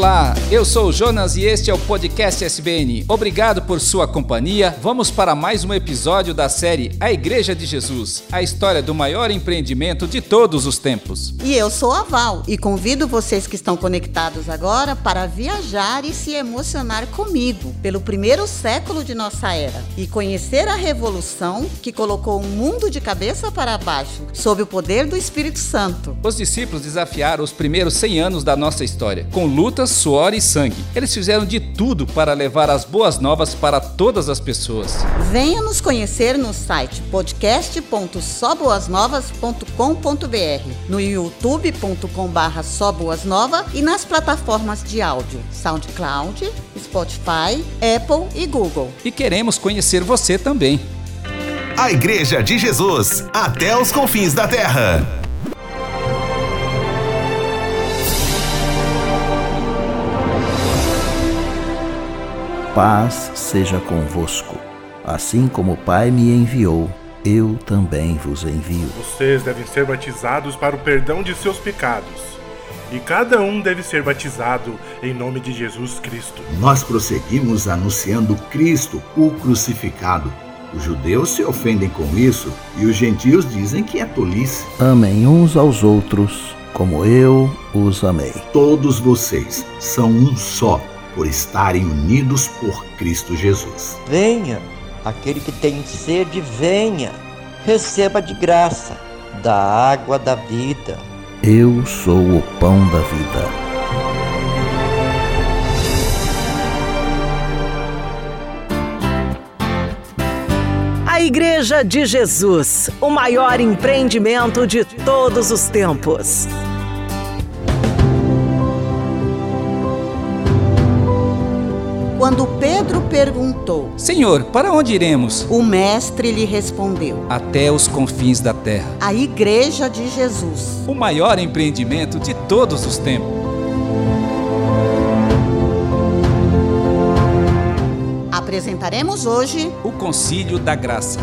Olá, eu sou o Jonas e este é o podcast SBN. Obrigado por sua companhia. Vamos para mais um episódio da série A Igreja de Jesus, a história do maior empreendimento de todos os tempos. E eu sou a Val e convido vocês que estão conectados agora para viajar e se emocionar comigo pelo primeiro século de nossa era e conhecer a revolução que colocou o mundo de cabeça para baixo sob o poder do Espírito Santo. Os discípulos desafiaram os primeiros 100 anos da nossa história, com lutas, suor e sangue. Eles fizeram de tudo para levar as boas novas para todas as pessoas. Venha nos conhecer no site podcast.soboasnovas.com.br, no youtube.com/barra soboasnova e nas plataformas de áudio SoundCloud, Spotify, Apple e Google. E queremos conhecer você também. A Igreja de Jesus, até os confins da terra. Paz seja convosco. Assim como o Pai me enviou, eu também vos envio. Vocês devem ser batizados para o perdão de seus pecados. E cada um deve ser batizado em nome de Jesus Cristo. Nós prosseguimos anunciando Cristo, o crucificado. Os judeus se ofendem com isso e os gentios dizem que é tolice. Amem uns aos outros, como eu os amei. Todos vocês são um só por estarem unidos por Cristo Jesus. Venha, aquele que tem sede, venha, receba de graça da água da vida. Eu sou o pão da vida. A Igreja de Jesus, o maior empreendimento de todos os tempos. Quando Pedro perguntou, Senhor, para onde iremos? o mestre lhe respondeu: Até os confins da terra. A Igreja de Jesus. O maior empreendimento de todos os tempos. Apresentaremos hoje O Concílio da Graça.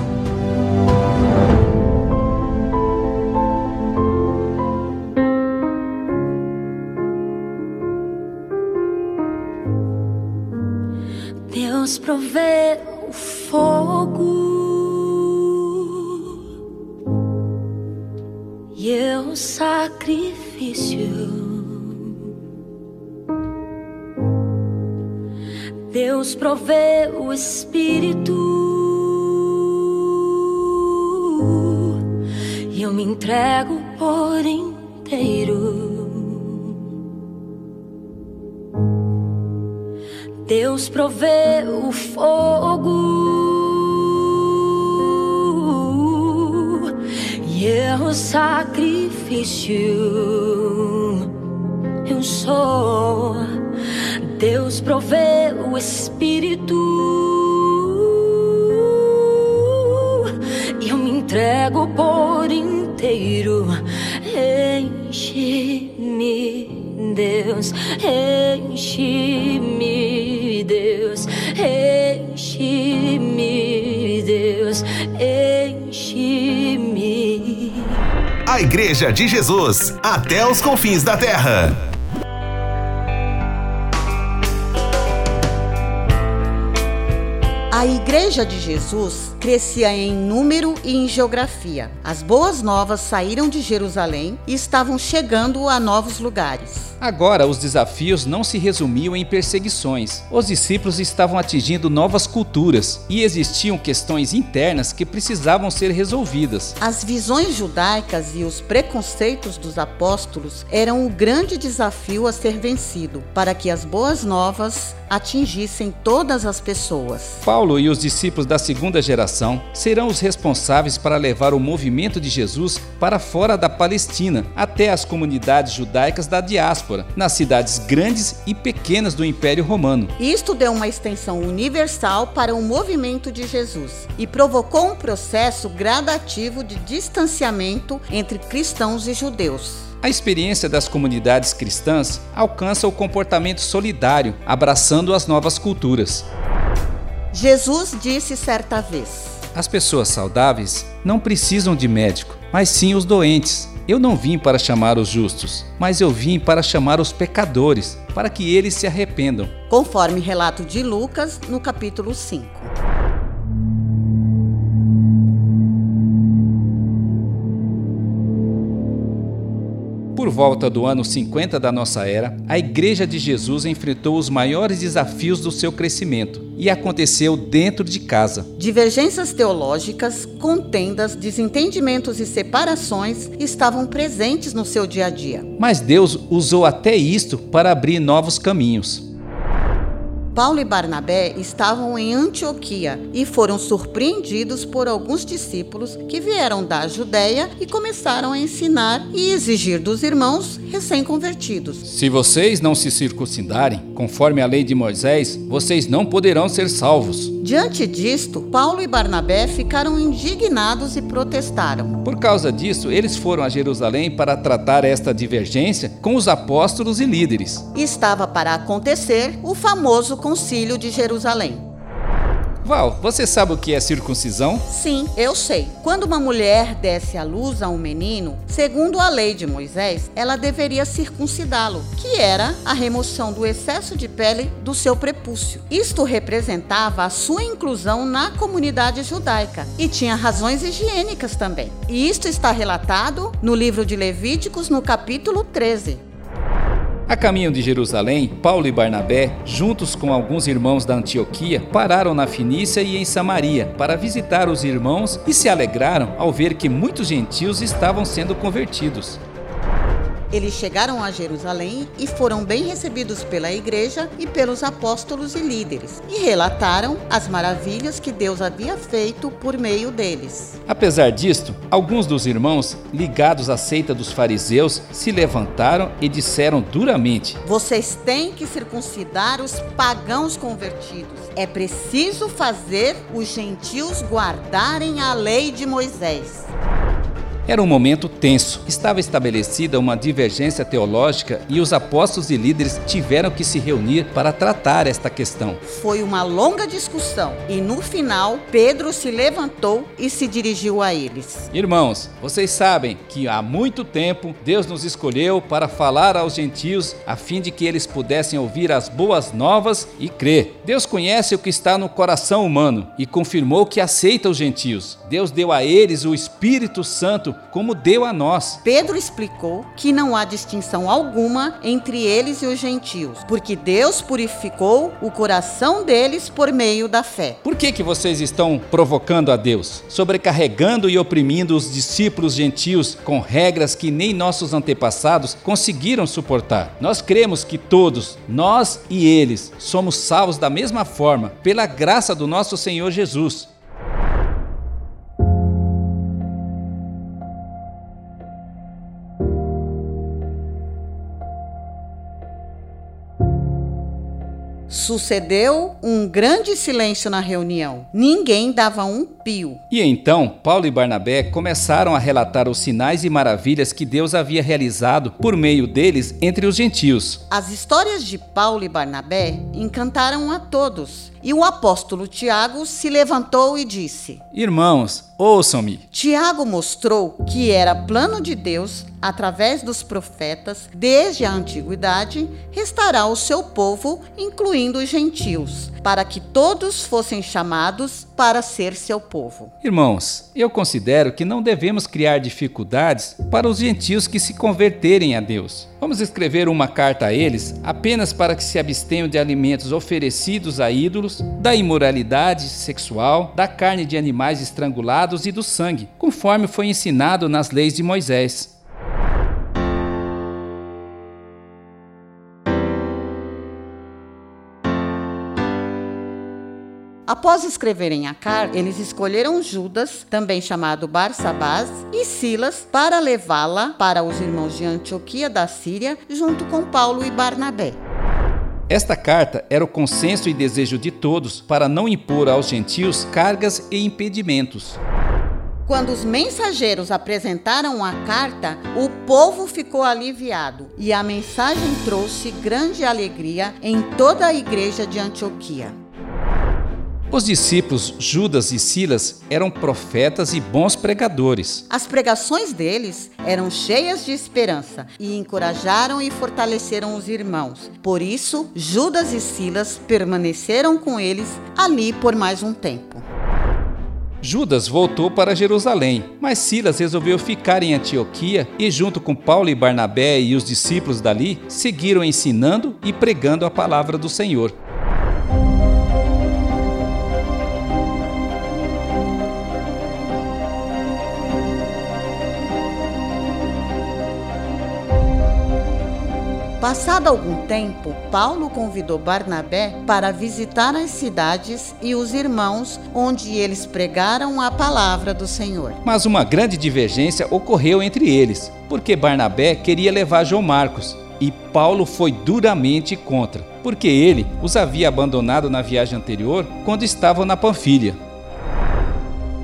Deus provê o fogo e eu sacrifício. Deus provê o Espírito e eu me entrego por inteiro. Deus provê o fogo e eu sacrifício. Eu sou. Deus provê o Espírito e eu me entrego por inteiro. Enche-me, Deus, enche-me, A Igreja de Jesus, até os confins da terra. A Igreja de Jesus crescia em número e em geografia. As boas novas saíram de Jerusalém e estavam chegando a novos lugares. Agora, os desafios não se resumiam em perseguições. Os discípulos estavam atingindo novas culturas e existiam questões internas que precisavam ser resolvidas. As visões judaicas e os preconceitos dos apóstolos eram o grande desafio a ser vencido para que as boas novas atingissem todas as pessoas. Paulo e os discípulos da segunda geração serão os responsáveis para levar o movimento de Jesus para fora da Palestina, até as comunidades judaicas da diáspora, nas cidades grandes e pequenas do Império Romano. Isto deu uma extensão universal para o movimento de Jesus e provocou um processo gradativo de distanciamento entre cristãos e judeus. A experiência das comunidades cristãs alcança o comportamento solidário, abraçando as novas culturas. Jesus disse certa vez: As pessoas saudáveis não precisam de médico, mas sim os doentes. Eu não vim para chamar os justos, mas eu vim para chamar os pecadores, para que eles se arrependam. Conforme relato de Lucas no capítulo 5. Por volta do ano 50 da nossa era, a Igreja de Jesus enfrentou os maiores desafios do seu crescimento e aconteceu dentro de casa. Divergências teológicas, contendas, desentendimentos e separações estavam presentes no seu dia a dia. Mas Deus usou até isto para abrir novos caminhos. Paulo e Barnabé estavam em Antioquia e foram surpreendidos por alguns discípulos que vieram da Judéia e começaram a ensinar e exigir dos irmãos recém-convertidos. Se vocês não se circuncidarem, conforme a lei de Moisés, vocês não poderão ser salvos. Diante disto, Paulo e Barnabé ficaram indignados e protestaram. Por causa disso, eles foram a Jerusalém para tratar esta divergência com os apóstolos e líderes. Estava para acontecer o famoso Concílio de Jerusalém. Val, você sabe o que é circuncisão? Sim, eu sei. Quando uma mulher desse à luz a um menino, segundo a lei de Moisés, ela deveria circuncidá-lo, que era a remoção do excesso de pele do seu prepúcio. Isto representava a sua inclusão na comunidade judaica e tinha razões higiênicas também. E isto está relatado no livro de Levíticos, no capítulo 13. A caminho de Jerusalém, Paulo e Barnabé, juntos com alguns irmãos da Antioquia, pararam na Finícia e em Samaria para visitar os irmãos e se alegraram ao ver que muitos gentios estavam sendo convertidos. Eles chegaram a Jerusalém e foram bem recebidos pela igreja e pelos apóstolos e líderes, e relataram as maravilhas que Deus havia feito por meio deles. Apesar disto, alguns dos irmãos, ligados à seita dos fariseus, se levantaram e disseram duramente: Vocês têm que circuncidar os pagãos convertidos. É preciso fazer os gentios guardarem a lei de Moisés. Era um momento tenso. Estava estabelecida uma divergência teológica e os apóstolos e líderes tiveram que se reunir para tratar esta questão. Foi uma longa discussão e no final Pedro se levantou e se dirigiu a eles. Irmãos, vocês sabem que há muito tempo Deus nos escolheu para falar aos gentios a fim de que eles pudessem ouvir as boas novas e crer. Deus conhece o que está no coração humano e confirmou que aceita os gentios. Deus deu a eles o Espírito Santo como deu a nós. Pedro explicou que não há distinção alguma entre eles e os gentios, porque Deus purificou o coração deles por meio da fé. Por que que vocês estão provocando a Deus, sobrecarregando e oprimindo os discípulos gentios com regras que nem nossos antepassados conseguiram suportar? Nós cremos que todos, nós e eles, somos salvos da mesma forma pela graça do nosso Senhor Jesus. Sucedeu um grande silêncio na reunião. Ninguém dava um pio. E então, Paulo e Barnabé começaram a relatar os sinais e maravilhas que Deus havia realizado por meio deles entre os gentios. As histórias de Paulo e Barnabé encantaram a todos. E o apóstolo Tiago se levantou e disse: Irmãos, ouçam-me. Tiago mostrou que era plano de Deus, através dos profetas, desde a antiguidade, restaurar o seu povo, incluindo os gentios, para que todos fossem chamados para ser seu povo. Irmãos, eu considero que não devemos criar dificuldades para os gentios que se converterem a Deus. Vamos escrever uma carta a eles apenas para que se abstenham de alimentos oferecidos a ídolos, da imoralidade sexual, da carne de animais estrangulados e do sangue, conforme foi ensinado nas leis de Moisés. Após escreverem a carta, eles escolheram Judas, também chamado Barsabás, e Silas para levá-la para os irmãos de Antioquia da Síria, junto com Paulo e Barnabé. Esta carta era o consenso e desejo de todos para não impor aos gentios cargas e impedimentos. Quando os mensageiros apresentaram a carta, o povo ficou aliviado e a mensagem trouxe grande alegria em toda a igreja de Antioquia. Os discípulos Judas e Silas eram profetas e bons pregadores. As pregações deles eram cheias de esperança e encorajaram e fortaleceram os irmãos. Por isso, Judas e Silas permaneceram com eles ali por mais um tempo. Judas voltou para Jerusalém, mas Silas resolveu ficar em Antioquia e, junto com Paulo e Barnabé e os discípulos dali, seguiram ensinando e pregando a palavra do Senhor. Passado algum tempo, Paulo convidou Barnabé para visitar as cidades e os irmãos onde eles pregaram a palavra do Senhor. Mas uma grande divergência ocorreu entre eles, porque Barnabé queria levar João Marcos e Paulo foi duramente contra, porque ele os havia abandonado na viagem anterior quando estavam na Panfilha.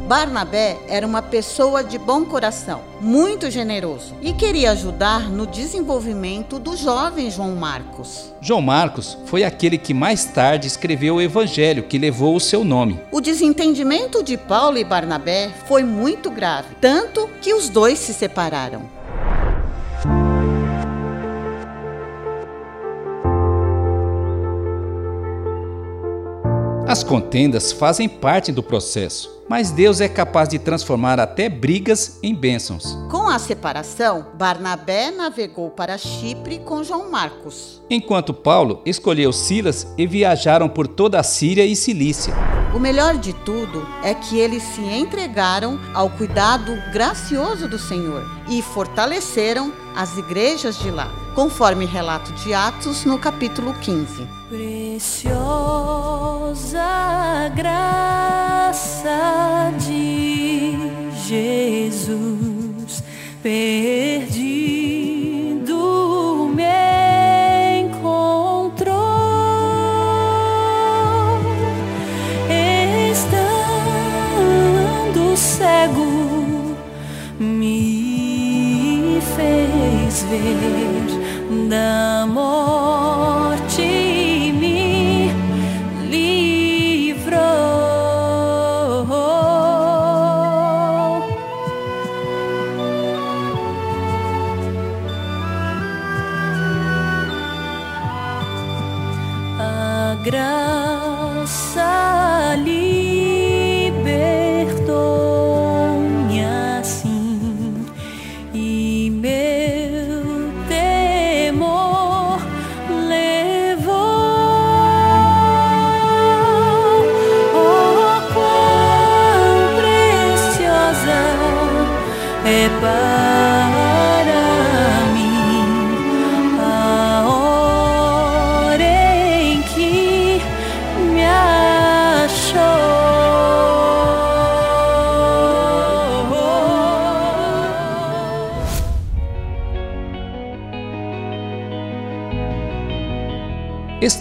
Barnabé era uma pessoa de bom coração, muito generoso e queria ajudar no desenvolvimento do jovem João Marcos. João Marcos foi aquele que mais tarde escreveu o evangelho que levou o seu nome. O desentendimento de Paulo e Barnabé foi muito grave, tanto que os dois se separaram. As contendas fazem parte do processo, mas Deus é capaz de transformar até brigas em bênçãos. Com a separação, Barnabé navegou para Chipre com João Marcos. Enquanto Paulo escolheu Silas e viajaram por toda a Síria e Cilícia. O melhor de tudo é que eles se entregaram ao cuidado gracioso do Senhor e fortaleceram as igrejas de lá, conforme relato de Atos no capítulo 15. Preciosa graça de Jesus,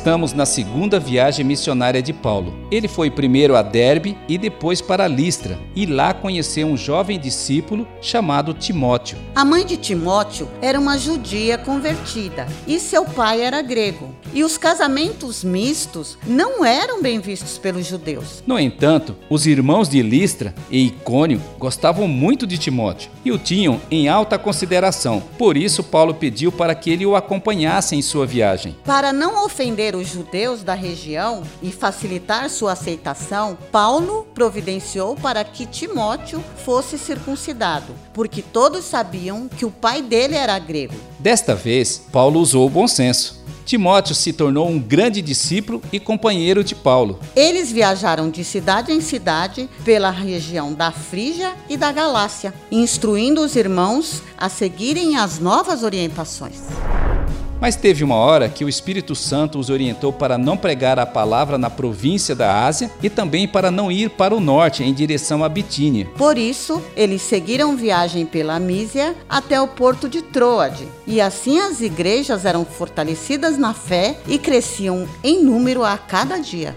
Estamos na segunda viagem missionária de Paulo. Ele foi primeiro a Derbe e depois para Listra, e lá conheceu um jovem discípulo chamado Timóteo. A mãe de Timóteo era uma judia convertida e seu pai era grego. E os casamentos mistos não eram bem vistos pelos judeus. No entanto, os irmãos de Listra e Icônio gostavam muito de Timóteo e o tinham em alta consideração. Por isso, Paulo pediu para que ele o acompanhasse em sua viagem. Para não ofender os judeus da região e facilitar sua aceitação, Paulo providenciou para que Timóteo fosse circuncidado, porque todos sabiam que o pai dele era grego. Desta vez, Paulo usou o bom senso. Timóteo se tornou um grande discípulo e companheiro de Paulo. Eles viajaram de cidade em cidade pela região da Frígia e da Galácia, instruindo os irmãos a seguirem as novas orientações. Mas teve uma hora que o Espírito Santo os orientou para não pregar a palavra na província da Ásia e também para não ir para o norte em direção a Bitínia. Por isso, eles seguiram viagem pela Mísia até o porto de Troade. E assim as igrejas eram fortalecidas na fé e cresciam em número a cada dia.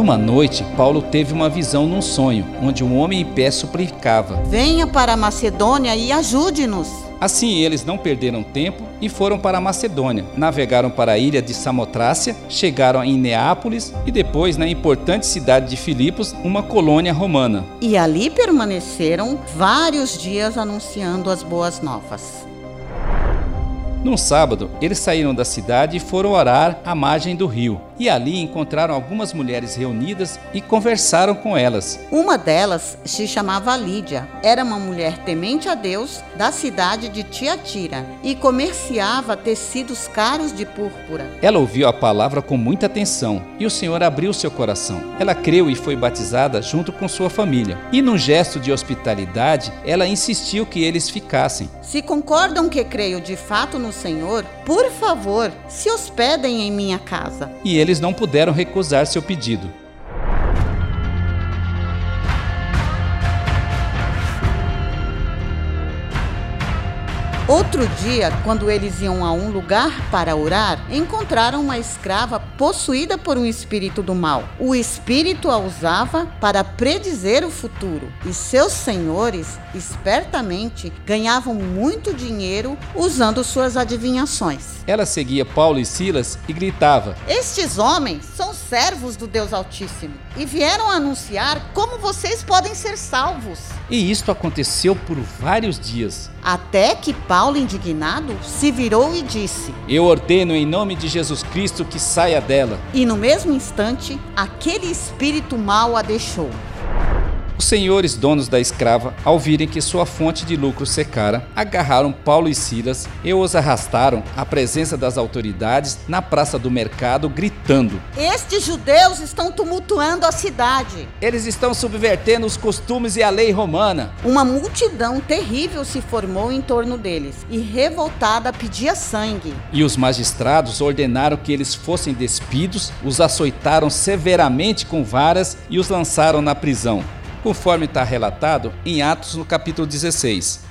Numa noite, Paulo teve uma visão num sonho, onde um homem em pé suplicava: Venha para a Macedônia e ajude-nos. Assim, eles não perderam tempo e foram para a Macedônia. Navegaram para a ilha de Samotrácia, chegaram em Neápolis e depois na importante cidade de Filipos, uma colônia romana. E ali permaneceram vários dias anunciando as boas novas. Num sábado, eles saíram da cidade e foram orar à margem do rio. E ali encontraram algumas mulheres reunidas e conversaram com elas. Uma delas se chamava Lídia. Era uma mulher temente a Deus da cidade de Tiatira e comerciava tecidos caros de púrpura. Ela ouviu a palavra com muita atenção e o Senhor abriu seu coração. Ela creu e foi batizada junto com sua família. E num gesto de hospitalidade, ela insistiu que eles ficassem. Se concordam que creio de fato no Senhor, por favor, se hospedem em minha casa. E eles não puderam recusar seu pedido. Outro dia, quando eles iam a um lugar para orar, encontraram uma escrava possuída por um espírito do mal. O espírito a usava para predizer o futuro, e seus senhores, espertamente, ganhavam muito dinheiro usando suas adivinhações. Ela seguia Paulo e Silas e gritava: Estes homens são servos do Deus Altíssimo e vieram anunciar como vocês podem ser salvos. E isto aconteceu por vários dias. Até que Paulo, indignado, se virou e disse: Eu ordeno em nome de Jesus Cristo que saia dela. E no mesmo instante, aquele espírito mau a deixou. Os senhores donos da escrava, ao virem que sua fonte de lucro secara, agarraram Paulo e Silas e os arrastaram à presença das autoridades na praça do mercado, gritando: Estes judeus estão tumultuando a cidade. Eles estão subvertendo os costumes e a lei romana. Uma multidão terrível se formou em torno deles e, revoltada, pedia sangue. E os magistrados ordenaram que eles fossem despidos, os açoitaram severamente com varas e os lançaram na prisão conforme está relatado em Atos no capítulo 16.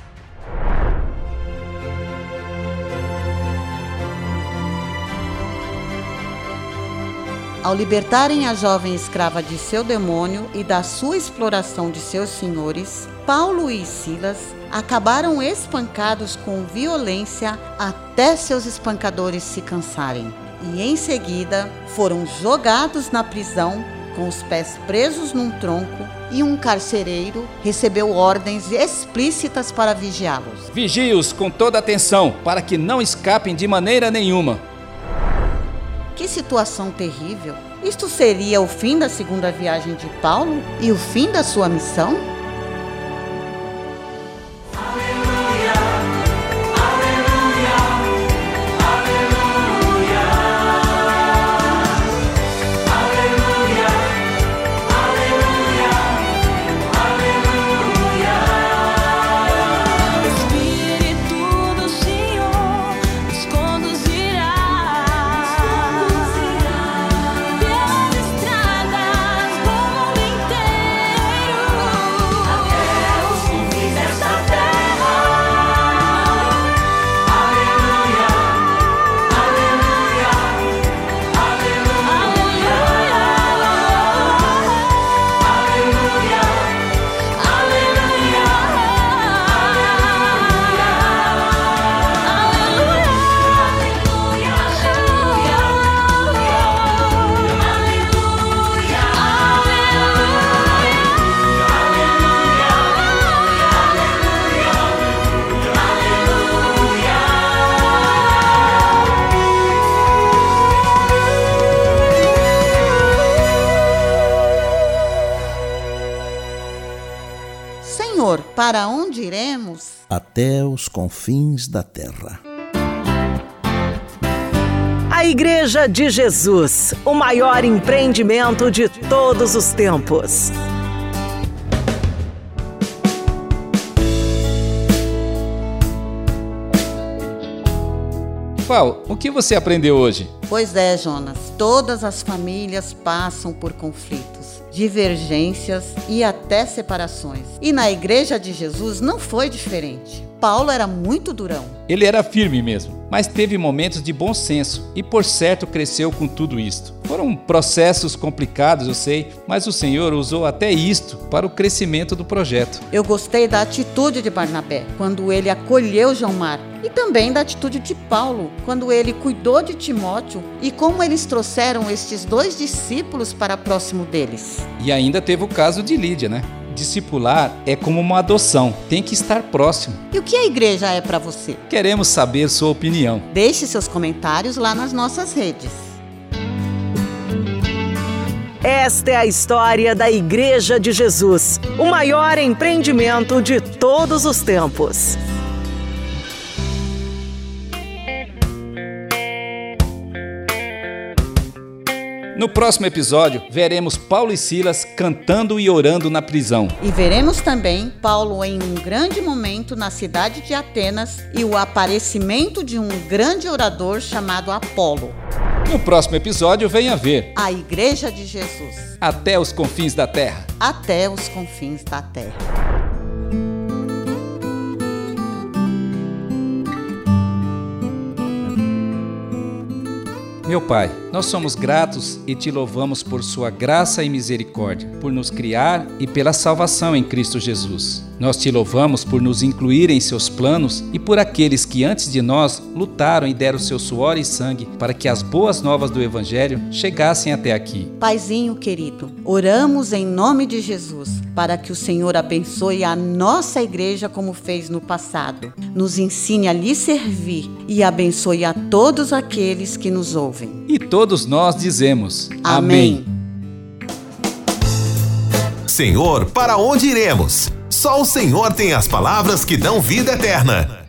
Ao libertarem a jovem escrava de seu demônio e da sua exploração de seus senhores, Paulo e Silas acabaram espancados com violência até seus espancadores se cansarem. E em seguida foram jogados na prisão com os pés presos num tronco e um carcereiro recebeu ordens explícitas para vigiá-los. Vigie-os com toda atenção, para que não escapem de maneira nenhuma. Que situação terrível! Isto seria o fim da segunda viagem de Paulo e o fim da sua missão? Senhor, para onde iremos? Até os confins da terra. A Igreja de Jesus, o maior empreendimento de todos os tempos. Qual? O que você aprendeu hoje? Pois é, Jonas, todas as famílias passam por conflitos, divergências e até separações. E na Igreja de Jesus não foi diferente. Paulo era muito durão. Ele era firme mesmo, mas teve momentos de bom senso e, por certo, cresceu com tudo isto. Foram processos complicados, eu sei, mas o Senhor usou até isto para o crescimento do projeto. Eu gostei da atitude de Barnabé quando ele acolheu João Marcos e também da atitude de Paulo quando ele cuidou de Timóteo e como eles trouxeram estes dois discípulos para próximo deles. E ainda teve o caso de Lídia, né? Discipular é como uma adoção, tem que estar próximo. E o que a igreja é para você? Queremos saber sua opinião. Deixe seus comentários lá nas nossas redes. Esta é a história da Igreja de Jesus, o maior empreendimento de todos os tempos. No próximo episódio, veremos Paulo e Silas cantando e orando na prisão. E veremos também Paulo em um grande momento na cidade de Atenas e o aparecimento de um grande orador chamado Apolo. No próximo episódio, venha ver A Igreja de Jesus. Até os confins da terra. Até os confins da terra. Meu Pai, nós somos gratos e te louvamos por Sua graça e misericórdia, por nos criar e pela salvação em Cristo Jesus. Nós te louvamos por nos incluir em seus planos e por aqueles que antes de nós lutaram e deram seu suor e sangue para que as boas novas do Evangelho chegassem até aqui. Paizinho querido, oramos em nome de Jesus para que o Senhor abençoe a nossa igreja como fez no passado. Nos ensine a lhe servir e abençoe a todos aqueles que nos ouvem. E todos nós dizemos: Amém. Senhor, para onde iremos? Só o Senhor tem as palavras que dão vida eterna.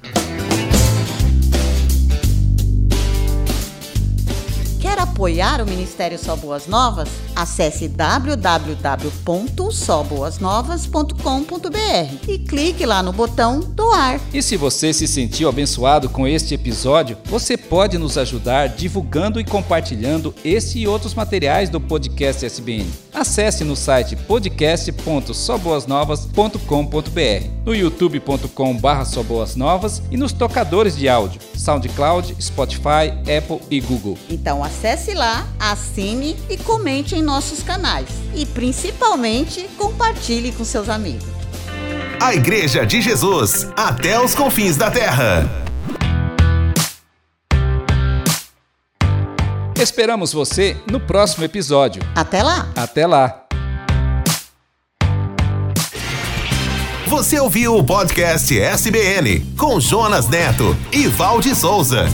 Quer apoiar o Ministério Só Boas Novas? Acesse www.soboasnovas.com.br e clique lá no botão doar. E se você se sentiu abençoado com este episódio, você pode nos ajudar divulgando e compartilhando este e outros materiais do podcast SBN. Acesse no site podcast.soboasnovas.com.br, no youtube.com.br soboasnovas e nos tocadores de áudio, SoundCloud, Spotify, Apple e Google. Então acesse lá, assine e comente em nossos canais. E principalmente compartilhe com seus amigos. A Igreja de Jesus, até os confins da terra. Esperamos você no próximo episódio. Até lá! Até lá! Você ouviu o podcast SBN com Jonas Neto e Valde Souza.